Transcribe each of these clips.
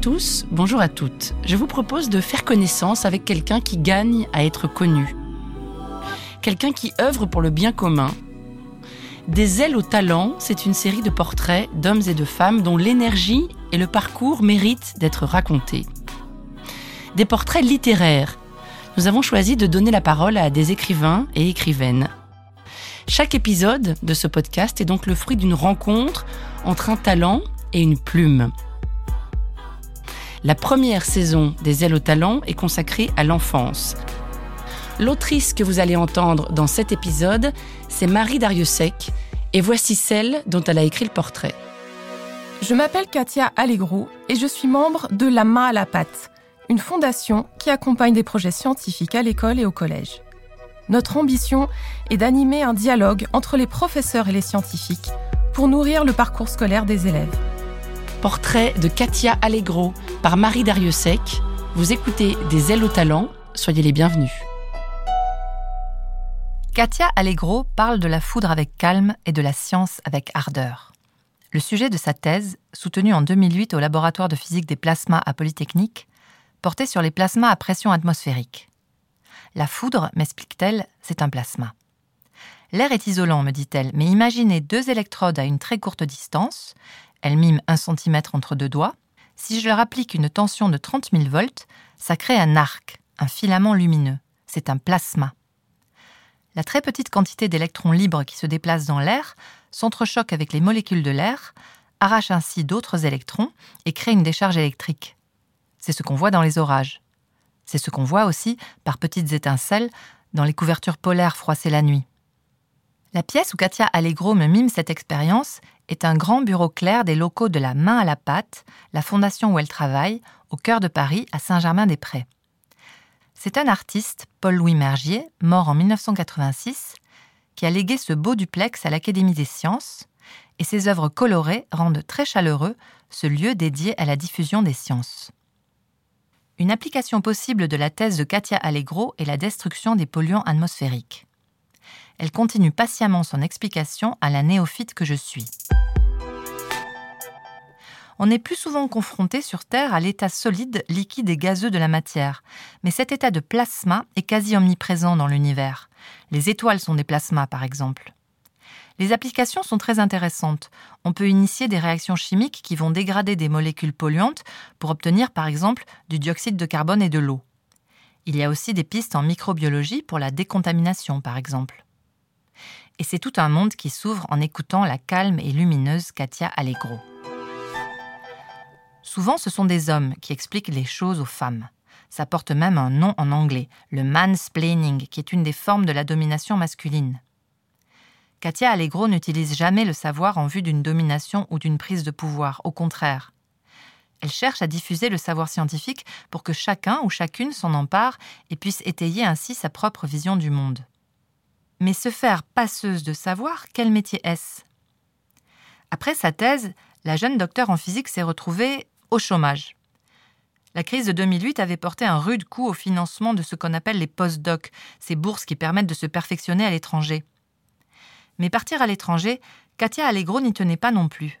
tous, bonjour à toutes. Je vous propose de faire connaissance avec quelqu'un qui gagne à être connu. Quelqu'un qui œuvre pour le bien commun. Des ailes au talent, c'est une série de portraits d'hommes et de femmes dont l'énergie et le parcours méritent d'être racontés. Des portraits littéraires. Nous avons choisi de donner la parole à des écrivains et écrivaines. Chaque épisode de ce podcast est donc le fruit d'une rencontre entre un talent et une plume. La première saison des Ailes au talent est consacrée à l'enfance. L'autrice que vous allez entendre dans cet épisode, c'est Marie Dariussec, et voici celle dont elle a écrit le portrait. Je m'appelle Katia Allegro et je suis membre de La Main à la Pâte, une fondation qui accompagne des projets scientifiques à l'école et au collège. Notre ambition est d'animer un dialogue entre les professeurs et les scientifiques pour nourrir le parcours scolaire des élèves. Portrait de Katia Allegro par Marie Dariussec. Vous écoutez Des ailes au talent, soyez les bienvenus. Katia Allegro parle de la foudre avec calme et de la science avec ardeur. Le sujet de sa thèse, soutenue en 2008 au laboratoire de physique des plasmas à Polytechnique, portait sur les plasmas à pression atmosphérique. La foudre, m'explique-t-elle, c'est un plasma. L'air est isolant, me dit-elle, mais imaginez deux électrodes à une très courte distance, elles miment un centimètre entre deux doigts. Si je leur applique une tension de 30 000 volts, ça crée un arc, un filament lumineux. C'est un plasma. La très petite quantité d'électrons libres qui se déplacent dans l'air s'entrechoque avec les molécules de l'air, arrache ainsi d'autres électrons et crée une décharge électrique. C'est ce qu'on voit dans les orages. C'est ce qu'on voit aussi par petites étincelles dans les couvertures polaires froissées la nuit. La pièce où Katia Allegro me mime cette expérience est un grand bureau clair des locaux de la Main à la Pâte, la fondation où elle travaille, au cœur de Paris, à Saint-Germain-des-Prés. C'est un artiste, Paul-Louis Mergier, mort en 1986, qui a légué ce beau duplex à l'Académie des sciences, et ses œuvres colorées rendent très chaleureux ce lieu dédié à la diffusion des sciences. Une application possible de la thèse de Katia Allegro est la destruction des polluants atmosphériques. Elle continue patiemment son explication à la néophyte que je suis. On est plus souvent confronté sur Terre à l'état solide, liquide et gazeux de la matière, mais cet état de plasma est quasi omniprésent dans l'univers. Les étoiles sont des plasmas, par exemple. Les applications sont très intéressantes. On peut initier des réactions chimiques qui vont dégrader des molécules polluantes pour obtenir par exemple du dioxyde de carbone et de l'eau. Il y a aussi des pistes en microbiologie pour la décontamination par exemple. Et c'est tout un monde qui s'ouvre en écoutant la calme et lumineuse Katia Allegro. Souvent, ce sont des hommes qui expliquent les choses aux femmes. Ça porte même un nom en anglais, le mansplaining, qui est une des formes de la domination masculine. Katia Allegro n'utilise jamais le savoir en vue d'une domination ou d'une prise de pouvoir, au contraire. Elle cherche à diffuser le savoir scientifique pour que chacun ou chacune s'en empare et puisse étayer ainsi sa propre vision du monde. Mais se faire passeuse de savoir, quel métier est-ce? Après sa thèse, la jeune docteure en physique s'est retrouvée au chômage. La crise de 2008 avait porté un rude coup au financement de ce qu'on appelle les post-docs, ces bourses qui permettent de se perfectionner à l'étranger. Mais partir à l'étranger, Katia Allegro n'y tenait pas non plus.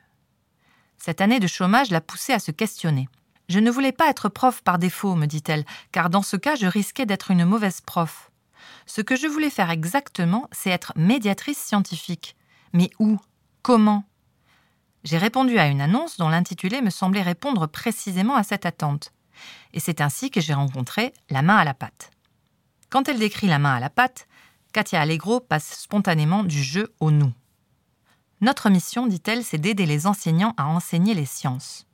Cette année de chômage l'a poussée à se questionner. Je ne voulais pas être prof par défaut, me dit-elle, car dans ce cas je risquais d'être une mauvaise prof. Ce que je voulais faire exactement, c'est être médiatrice scientifique. Mais où? Comment? J'ai répondu à une annonce dont l'intitulé me semblait répondre précisément à cette attente. Et c'est ainsi que j'ai rencontré la main à la pâte. Quand elle décrit la main à la pâte, Katia Allegro passe spontanément du jeu au nous. Notre mission, dit-elle, c'est d'aider les enseignants à enseigner les sciences.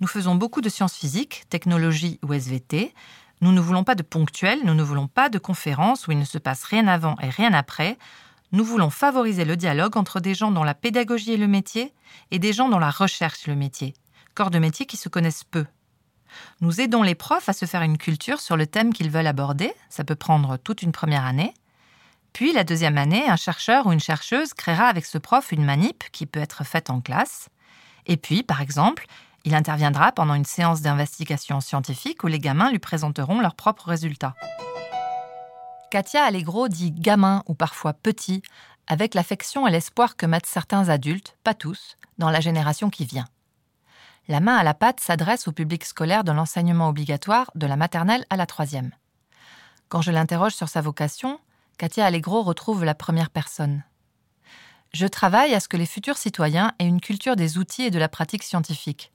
Nous faisons beaucoup de sciences physiques, technologie ou SVT. Nous ne voulons pas de ponctuel, nous ne voulons pas de conférences où il ne se passe rien avant et rien après. Nous voulons favoriser le dialogue entre des gens dont la pédagogie est le métier et des gens dont la recherche est le métier, corps de métier qui se connaissent peu. Nous aidons les profs à se faire une culture sur le thème qu'ils veulent aborder, ça peut prendre toute une première année, puis, la deuxième année, un chercheur ou une chercheuse créera avec ce prof une manip qui peut être faite en classe. Et puis, par exemple, il interviendra pendant une séance d'investigation scientifique où les gamins lui présenteront leurs propres résultats. Katia Allegro dit gamin ou parfois petit, avec l'affection et l'espoir que mettent certains adultes, pas tous, dans la génération qui vient. La main à la pâte s'adresse au public scolaire de l'enseignement obligatoire de la maternelle à la troisième. Quand je l'interroge sur sa vocation, Katia Allegro retrouve la première personne. Je travaille à ce que les futurs citoyens aient une culture des outils et de la pratique scientifique,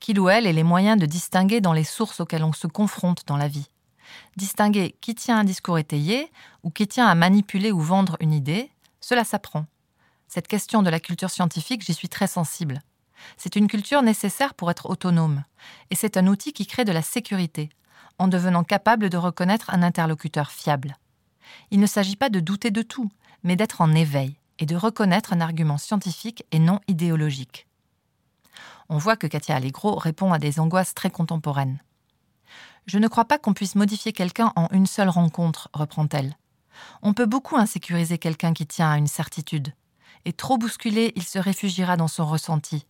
qu'il ou elle ait les moyens de distinguer dans les sources auxquelles on se confronte dans la vie. Distinguer qui tient un discours étayé ou qui tient à manipuler ou vendre une idée, cela s'apprend. Cette question de la culture scientifique, j'y suis très sensible. C'est une culture nécessaire pour être autonome, et c'est un outil qui crée de la sécurité, en devenant capable de reconnaître un interlocuteur fiable. Il ne s'agit pas de douter de tout, mais d'être en éveil et de reconnaître un argument scientifique et non idéologique. On voit que Katia Allegro répond à des angoisses très contemporaines. Je ne crois pas qu'on puisse modifier quelqu'un en une seule rencontre, reprend-elle. On peut beaucoup insécuriser quelqu'un qui tient à une certitude, et trop bousculé, il se réfugiera dans son ressenti.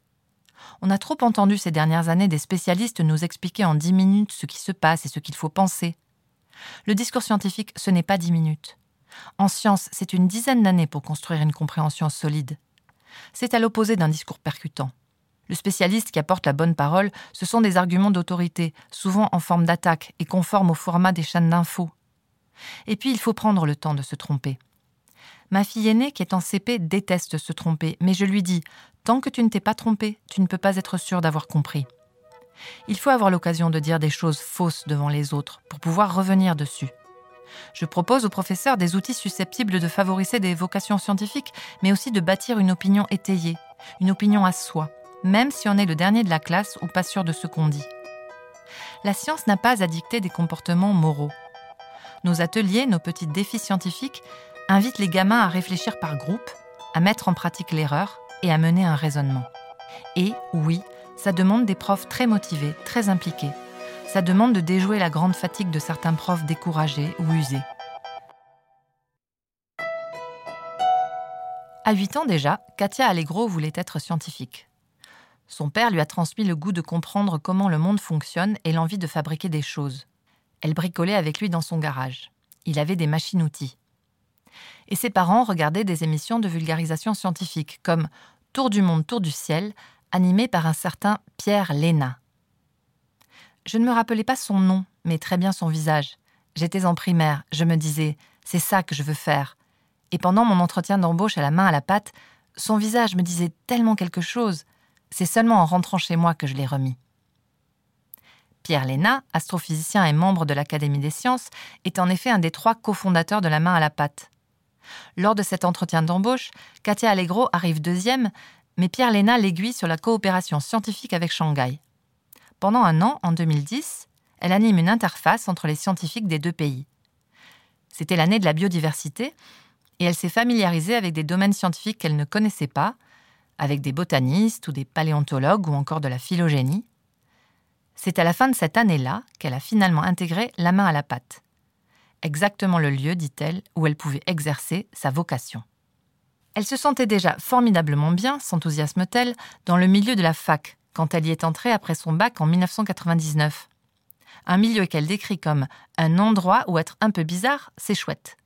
On a trop entendu ces dernières années des spécialistes nous expliquer en dix minutes ce qui se passe et ce qu'il faut penser. Le discours scientifique, ce n'est pas dix minutes. En science, c'est une dizaine d'années pour construire une compréhension solide. C'est à l'opposé d'un discours percutant. Le spécialiste qui apporte la bonne parole, ce sont des arguments d'autorité, souvent en forme d'attaque et conformes au format des chaînes d'infos. Et puis il faut prendre le temps de se tromper. Ma fille aînée, qui est en CP, déteste se tromper, mais je lui dis Tant que tu ne t'es pas trompé, tu ne peux pas être sûr d'avoir compris. Il faut avoir l'occasion de dire des choses fausses devant les autres pour pouvoir revenir dessus. Je propose aux professeurs des outils susceptibles de favoriser des vocations scientifiques, mais aussi de bâtir une opinion étayée, une opinion à soi, même si on est le dernier de la classe ou pas sûr de ce qu'on dit. La science n'a pas à dicter des comportements moraux. Nos ateliers, nos petits défis scientifiques invitent les gamins à réfléchir par groupe, à mettre en pratique l'erreur et à mener un raisonnement. Et oui, ça demande des profs très motivés, très impliqués, ça demande de déjouer la grande fatigue de certains profs découragés ou usés. À 8 ans déjà, Katia Allegro voulait être scientifique. Son père lui a transmis le goût de comprendre comment le monde fonctionne et l'envie de fabriquer des choses. Elle bricolait avec lui dans son garage. Il avait des machines-outils. Et ses parents regardaient des émissions de vulgarisation scientifique, comme Tour du monde, Tour du ciel, animé par un certain Pierre Léna. Je ne me rappelais pas son nom, mais très bien son visage. J'étais en primaire, je me disais, c'est ça que je veux faire. Et pendant mon entretien d'embauche à la main à la patte, son visage me disait tellement quelque chose. C'est seulement en rentrant chez moi que je l'ai remis. Pierre Léna, astrophysicien et membre de l'Académie des sciences, est en effet un des trois cofondateurs de la main à la patte. Lors de cet entretien d'embauche, Katia Allegro arrive deuxième, mais Pierre Léna l'aiguille sur la coopération scientifique avec Shanghai. Pendant un an, en 2010, elle anime une interface entre les scientifiques des deux pays. C'était l'année de la biodiversité, et elle s'est familiarisée avec des domaines scientifiques qu'elle ne connaissait pas, avec des botanistes ou des paléontologues ou encore de la phylogénie. C'est à la fin de cette année-là qu'elle a finalement intégré la main à la pâte. Exactement le lieu, dit-elle, où elle pouvait exercer sa vocation. Elle se sentait déjà formidablement bien, s'enthousiasme-t-elle, dans le milieu de la fac, quand elle y est entrée après son bac en 1999. Un milieu qu'elle décrit comme un endroit où être un peu bizarre, c'est chouette.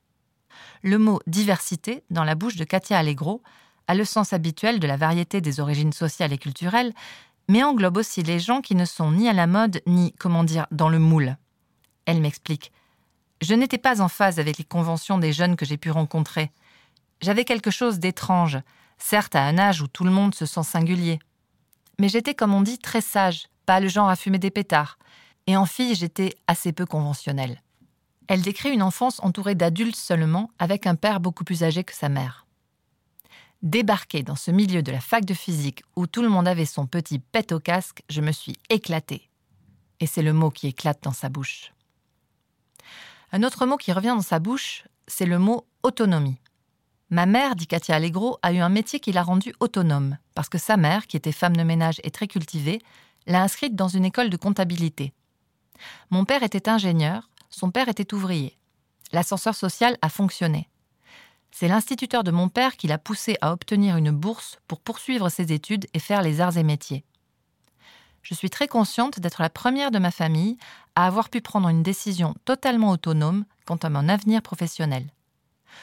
Le mot diversité, dans la bouche de Katia Allegro, a le sens habituel de la variété des origines sociales et culturelles, mais englobe aussi les gens qui ne sont ni à la mode, ni, comment dire, dans le moule. Elle m'explique. Je n'étais pas en phase avec les conventions des jeunes que j'ai pu rencontrer. J'avais quelque chose d'étrange, certes à un âge où tout le monde se sent singulier. Mais j'étais, comme on dit, très sage, pas le genre à fumer des pétards. Et en fille, j'étais assez peu conventionnelle. Elle décrit une enfance entourée d'adultes seulement, avec un père beaucoup plus âgé que sa mère. Débarquée dans ce milieu de la fac de physique où tout le monde avait son petit pet au casque, je me suis éclatée. Et c'est le mot qui éclate dans sa bouche. Un autre mot qui revient dans sa bouche, c'est le mot autonomie. Ma mère, dit Katia Allegro, a eu un métier qui l'a rendue autonome, parce que sa mère, qui était femme de ménage et très cultivée, l'a inscrite dans une école de comptabilité. Mon père était ingénieur, son père était ouvrier. L'ascenseur social a fonctionné. C'est l'instituteur de mon père qui l'a poussé à obtenir une bourse pour poursuivre ses études et faire les arts et métiers. Je suis très consciente d'être la première de ma famille à avoir pu prendre une décision totalement autonome quant à mon avenir professionnel.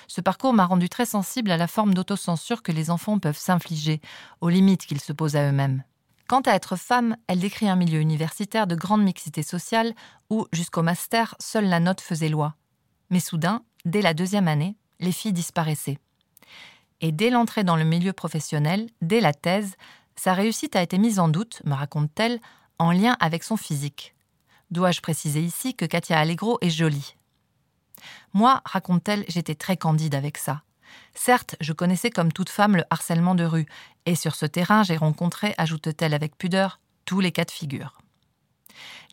Ce parcours m'a rendu très sensible à la forme d'autocensure que les enfants peuvent s'infliger, aux limites qu'ils se posent à eux-mêmes. Quant à être femme, elle décrit un milieu universitaire de grande mixité sociale où, jusqu'au master, seule la note faisait loi. Mais soudain, dès la deuxième année, les filles disparaissaient. Et dès l'entrée dans le milieu professionnel, dès la thèse, sa réussite a été mise en doute, me raconte-t-elle, en lien avec son physique. Dois-je préciser ici que Katia Allegro est jolie? Moi, raconte-t-elle, j'étais très candide avec ça. Certes, je connaissais comme toute femme le harcèlement de rue, et sur ce terrain j'ai rencontré, ajoute-t-elle avec pudeur, tous les cas de figure.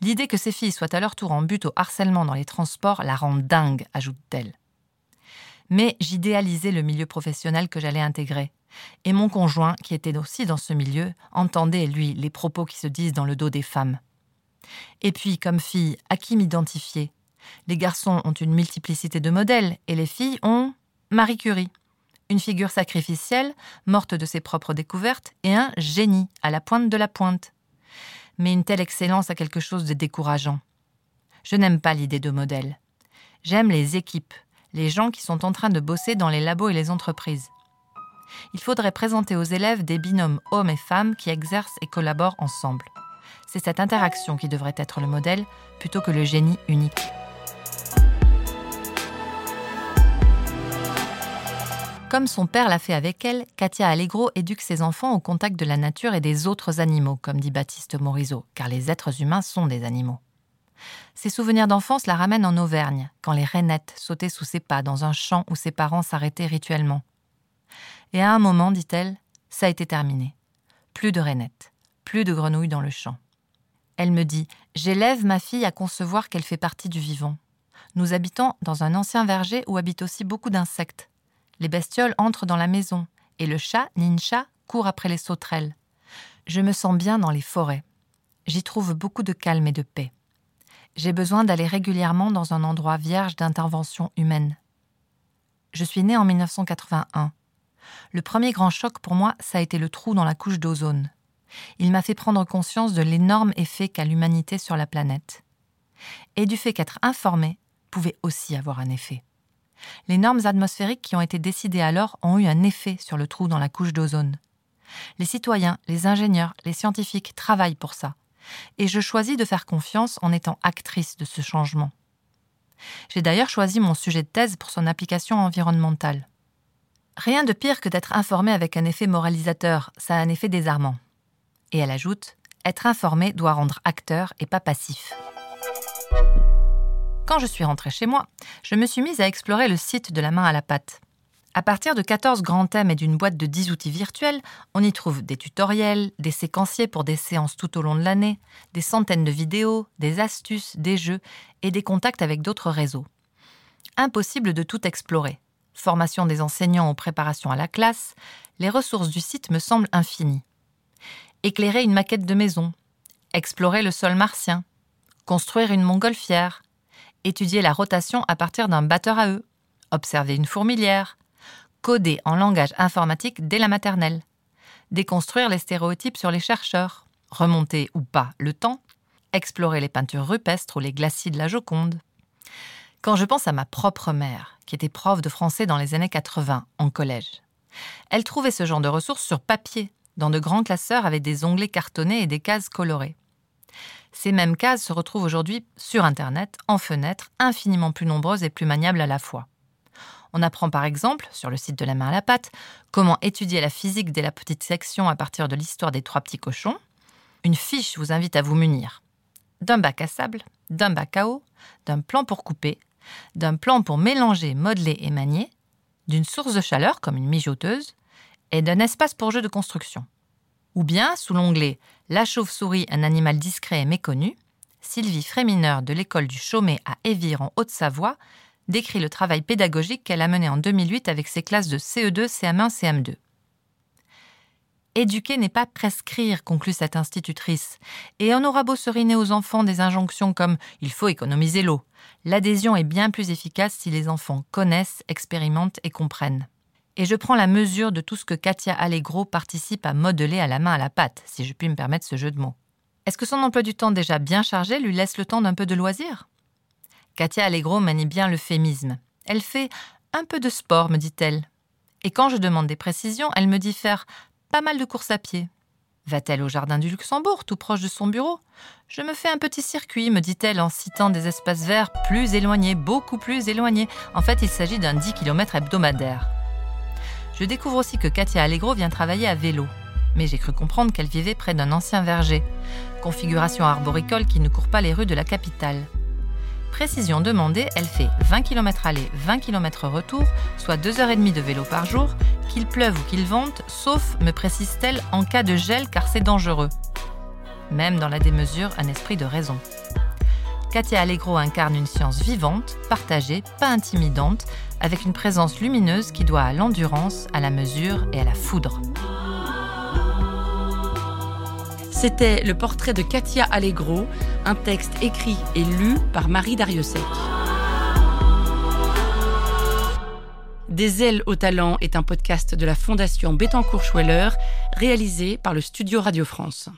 L'idée que ces filles soient à leur tour en but au harcèlement dans les transports la rend dingue, ajoute-t-elle. Mais j'idéalisais le milieu professionnel que j'allais intégrer. Et mon conjoint, qui était aussi dans ce milieu, entendait, lui, les propos qui se disent dans le dos des femmes. Et puis, comme fille, à qui m'identifier? Les garçons ont une multiplicité de modèles, et les filles ont Marie Curie, une figure sacrificielle, morte de ses propres découvertes, et un génie, à la pointe de la pointe. Mais une telle excellence a quelque chose de décourageant. Je n'aime pas l'idée de modèle. J'aime les équipes, les gens qui sont en train de bosser dans les labos et les entreprises. Il faudrait présenter aux élèves des binômes hommes et femmes qui exercent et collaborent ensemble. C'est cette interaction qui devrait être le modèle plutôt que le génie unique. Comme son père l'a fait avec elle, Katia Allegro éduque ses enfants au contact de la nature et des autres animaux, comme dit Baptiste Morisot, car les êtres humains sont des animaux. Ses souvenirs d'enfance la ramènent en Auvergne, quand les rainettes sautaient sous ses pas dans un champ où ses parents s'arrêtaient rituellement. Et à un moment, dit-elle, ça a été terminé. Plus de rainettes, plus de grenouilles dans le champ. Elle me dit J'élève ma fille à concevoir qu'elle fait partie du vivant. Nous habitons dans un ancien verger où habitent aussi beaucoup d'insectes, les bestioles entrent dans la maison, et le chat, Nincha, court après les sauterelles. Je me sens bien dans les forêts. J'y trouve beaucoup de calme et de paix. J'ai besoin d'aller régulièrement dans un endroit vierge d'intervention humaine. Je suis née en 1981. Le premier grand choc pour moi, ça a été le trou dans la couche d'ozone. Il m'a fait prendre conscience de l'énorme effet qu'a l'humanité sur la planète. Et du fait qu'être informé pouvait aussi avoir un effet. Les normes atmosphériques qui ont été décidées alors ont eu un effet sur le trou dans la couche d'ozone. Les citoyens, les ingénieurs, les scientifiques travaillent pour ça. Et je choisis de faire confiance en étant actrice de ce changement. J'ai d'ailleurs choisi mon sujet de thèse pour son application environnementale. Rien de pire que d'être informé avec un effet moralisateur, ça a un effet désarmant. Et elle ajoute Être informé doit rendre acteur et pas passif. Quand je suis rentrée chez moi, je me suis mise à explorer le site de la main à la pâte. À partir de 14 grands thèmes et d'une boîte de 10 outils virtuels, on y trouve des tutoriels, des séquenciers pour des séances tout au long de l'année, des centaines de vidéos, des astuces, des jeux et des contacts avec d'autres réseaux. Impossible de tout explorer. Formation des enseignants ou préparation à la classe, les ressources du site me semblent infinies. Éclairer une maquette de maison, explorer le sol martien, construire une montgolfière, étudier la rotation à partir d'un batteur à eux, observer une fourmilière, coder en langage informatique dès la maternelle, déconstruire les stéréotypes sur les chercheurs, remonter ou pas le temps, explorer les peintures rupestres ou les glacis de la Joconde. Quand je pense à ma propre mère, qui était prof de français dans les années 80 en collège, elle trouvait ce genre de ressources sur papier, dans de grands classeurs avec des onglets cartonnés et des cases colorées. Ces mêmes cases se retrouvent aujourd'hui sur Internet, en fenêtres, infiniment plus nombreuses et plus maniables à la fois. On apprend par exemple, sur le site de la main à la pâte, comment étudier la physique dès la petite section à partir de l'histoire des trois petits cochons. Une fiche vous invite à vous munir d'un bac à sable, d'un bac à eau, d'un plan pour couper, d'un plan pour mélanger, modeler et manier, d'une source de chaleur comme une mijoteuse, et d'un espace pour jeu de construction. Ou bien, sous l'onglet La chauve-souris, un animal discret et méconnu, Sylvie Frémineur de l'école du Chaumet à Évire en Haute-Savoie décrit le travail pédagogique qu'elle a mené en 2008 avec ses classes de CE2, CM1, CM2. Éduquer n'est pas prescrire, conclut cette institutrice, et on aura beau seriner aux enfants des injonctions comme il faut économiser l'eau. L'adhésion est bien plus efficace si les enfants connaissent, expérimentent et comprennent. Et je prends la mesure de tout ce que Katia Allegro participe à modeler à la main à la pâte, si je puis me permettre ce jeu de mots. Est-ce que son emploi du temps déjà bien chargé lui laisse le temps d'un peu de loisir? Katia Allegro manie bien l'euphémisme. Elle fait un peu de sport, me dit-elle. Et quand je demande des précisions, elle me dit faire pas mal de courses à pied. Va-t-elle au jardin du Luxembourg, tout proche de son bureau? Je me fais un petit circuit, me dit-elle en citant des espaces verts plus éloignés, beaucoup plus éloignés. En fait, il s'agit d'un 10 km hebdomadaire. Je découvre aussi que Katia Allegro vient travailler à vélo. Mais j'ai cru comprendre qu'elle vivait près d'un ancien verger. Configuration arboricole qui ne court pas les rues de la capitale. Précision demandée, elle fait 20 km aller, 20 km retour, soit 2h30 de vélo par jour, qu'il pleuve ou qu'il vente, sauf, me précise-t-elle, en cas de gel car c'est dangereux. Même dans la démesure, un esprit de raison. Katia Allegro incarne une science vivante, partagée, pas intimidante, avec une présence lumineuse qui doit à l'endurance, à la mesure et à la foudre. C'était le portrait de Katia Allegro, un texte écrit et lu par Marie Dariussec. Des ailes au talent est un podcast de la Fondation Bettencourt-Schweller, réalisé par le Studio Radio France.